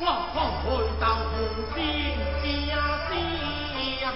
我方回到无边家乡，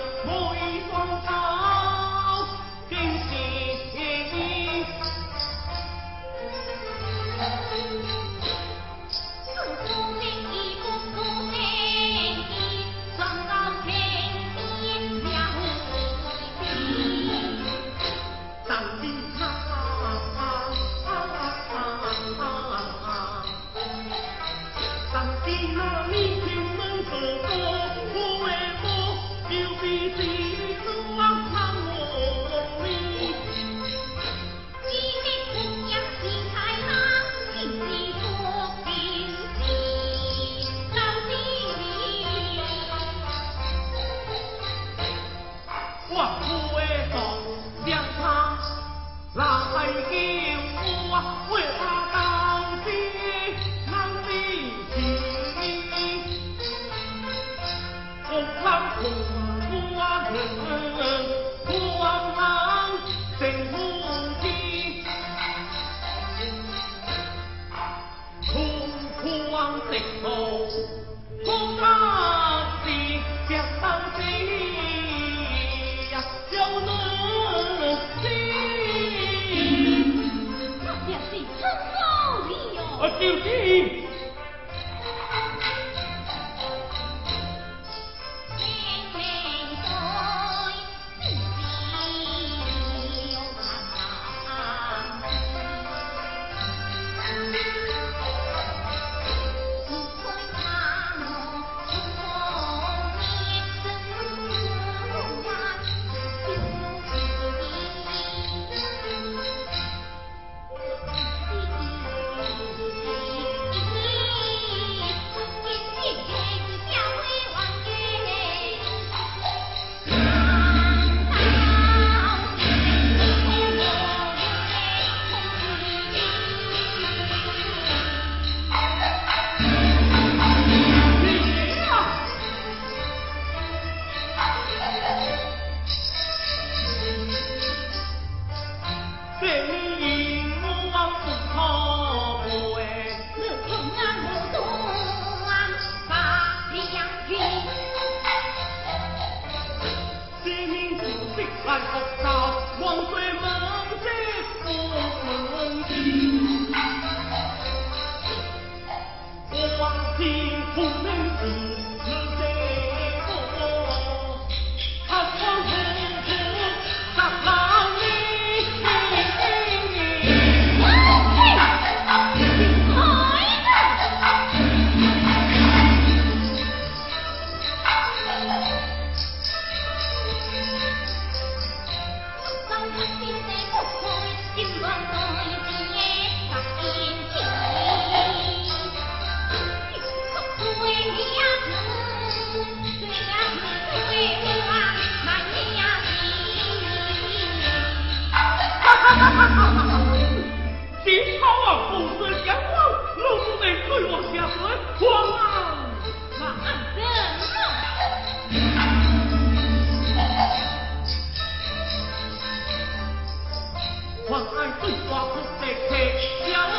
苦啊人，苦啊人，真苦尽。苦苦啊真苦，苦到谁？叫谁呀？叫谁？啊！叫谁？真苦力哟！叫谁？凡复习黄穗孟的功哈哈哈！金袍啊，虎色霞光，露水对我下船，哇！什么？晚安对花，不醉不休。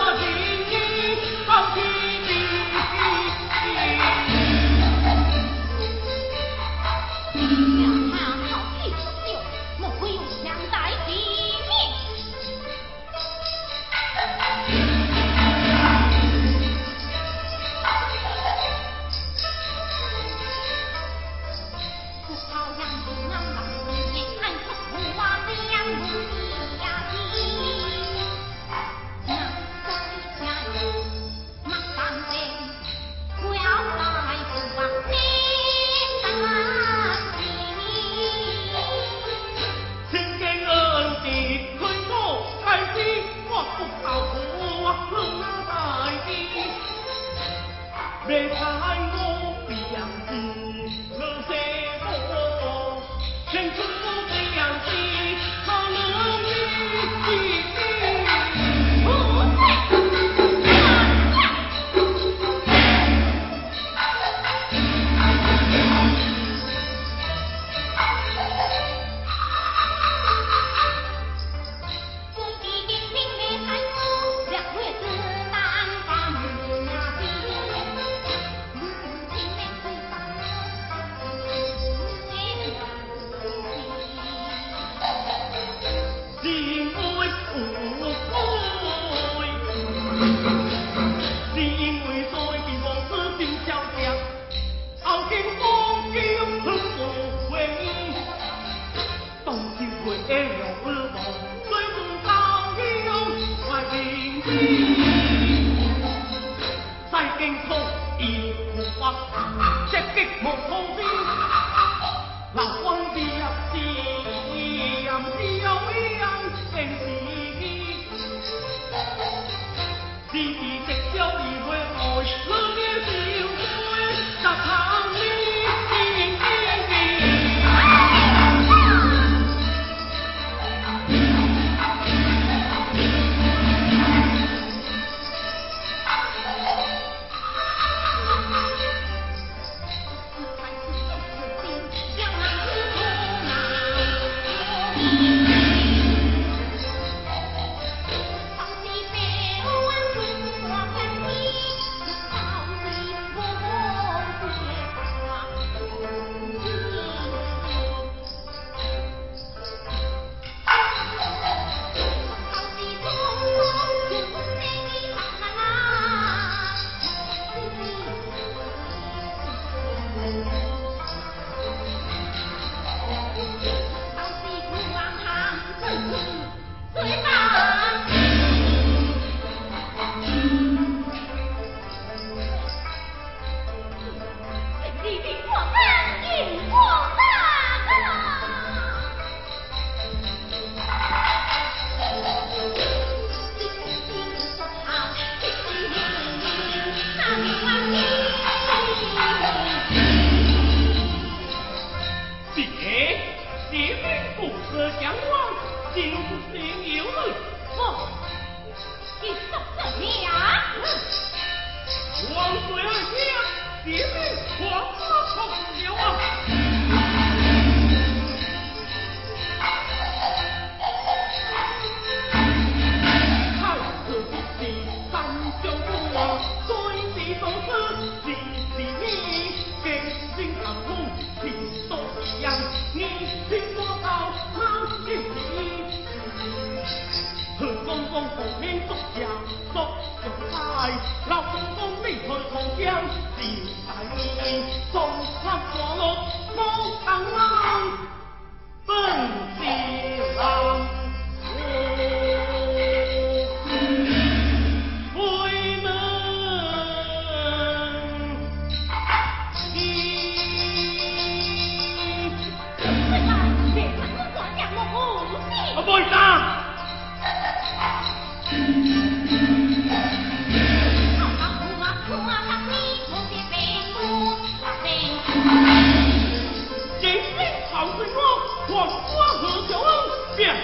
我何高便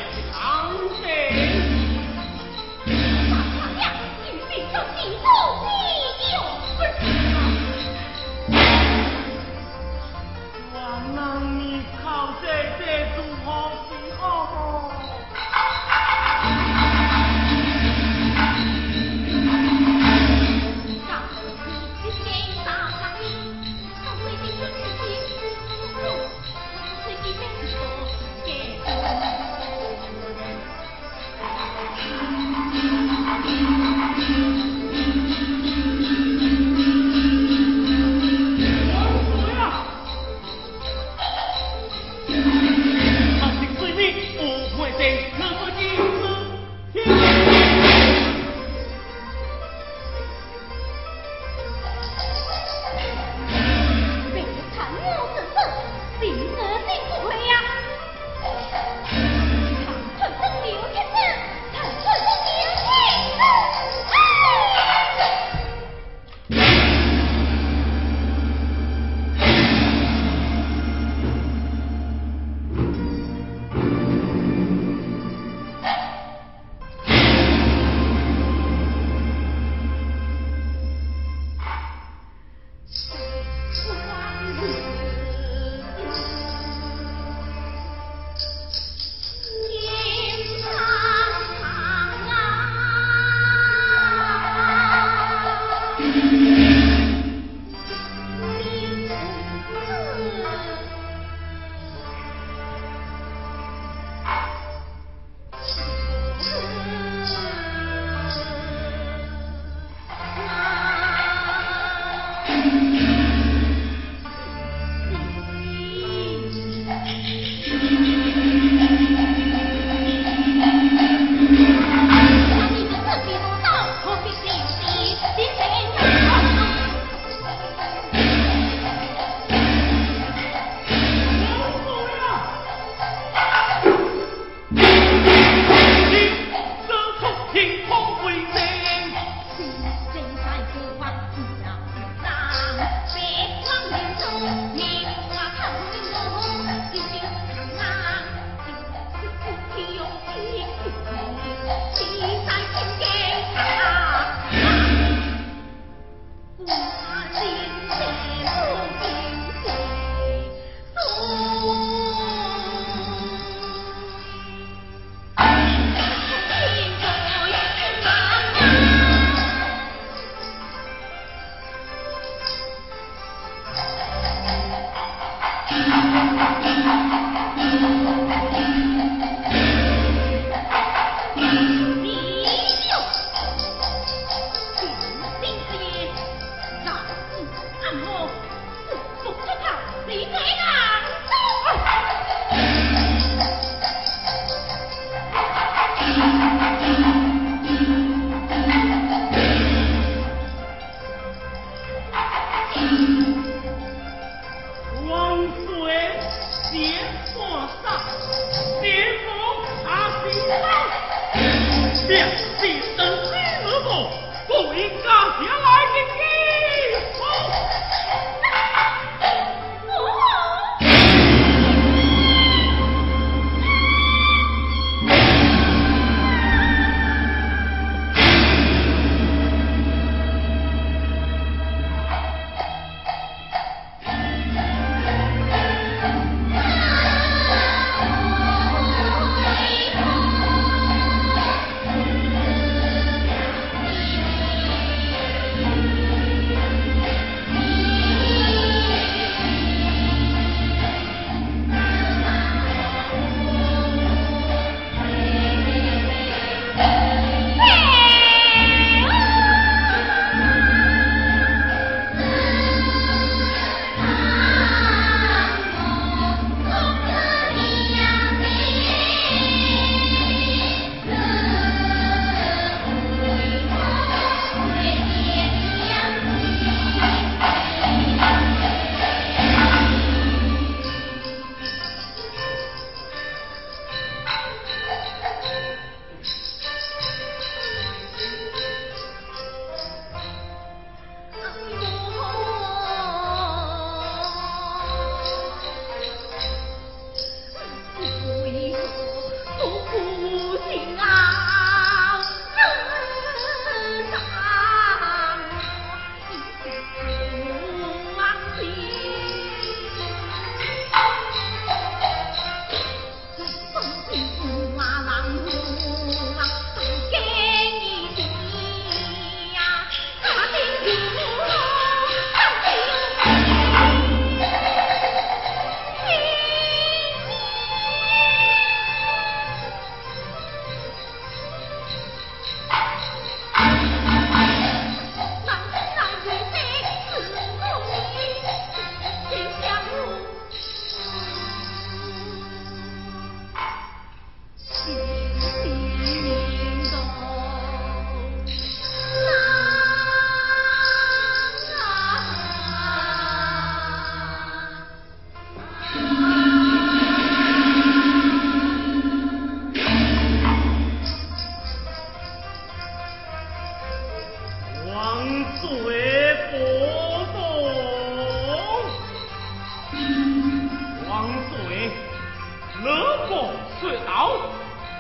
各国隧道，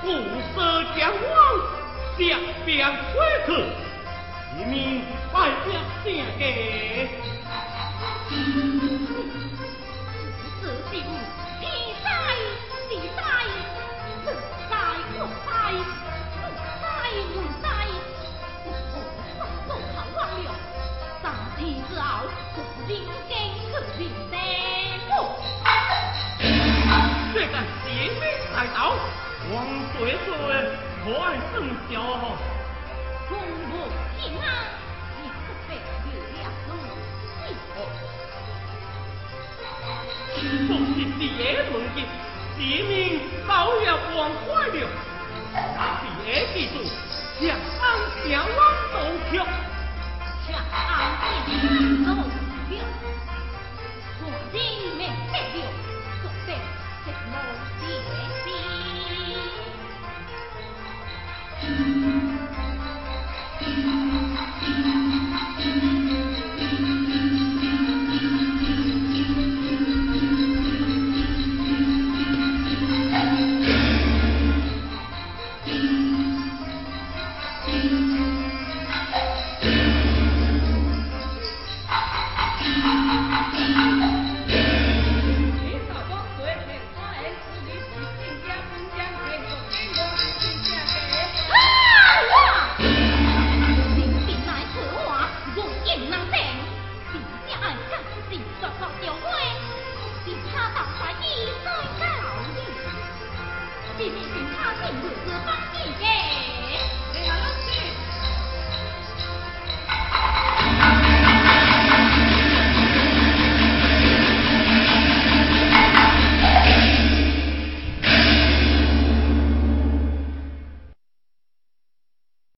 五色将网，下边飞去，一面拜听平歌，王水说可爱甚小，公不敬啊，不配有两个媳妇。听说是第一轮的，第一名倒也了，第二季度安平王都强，安平王都。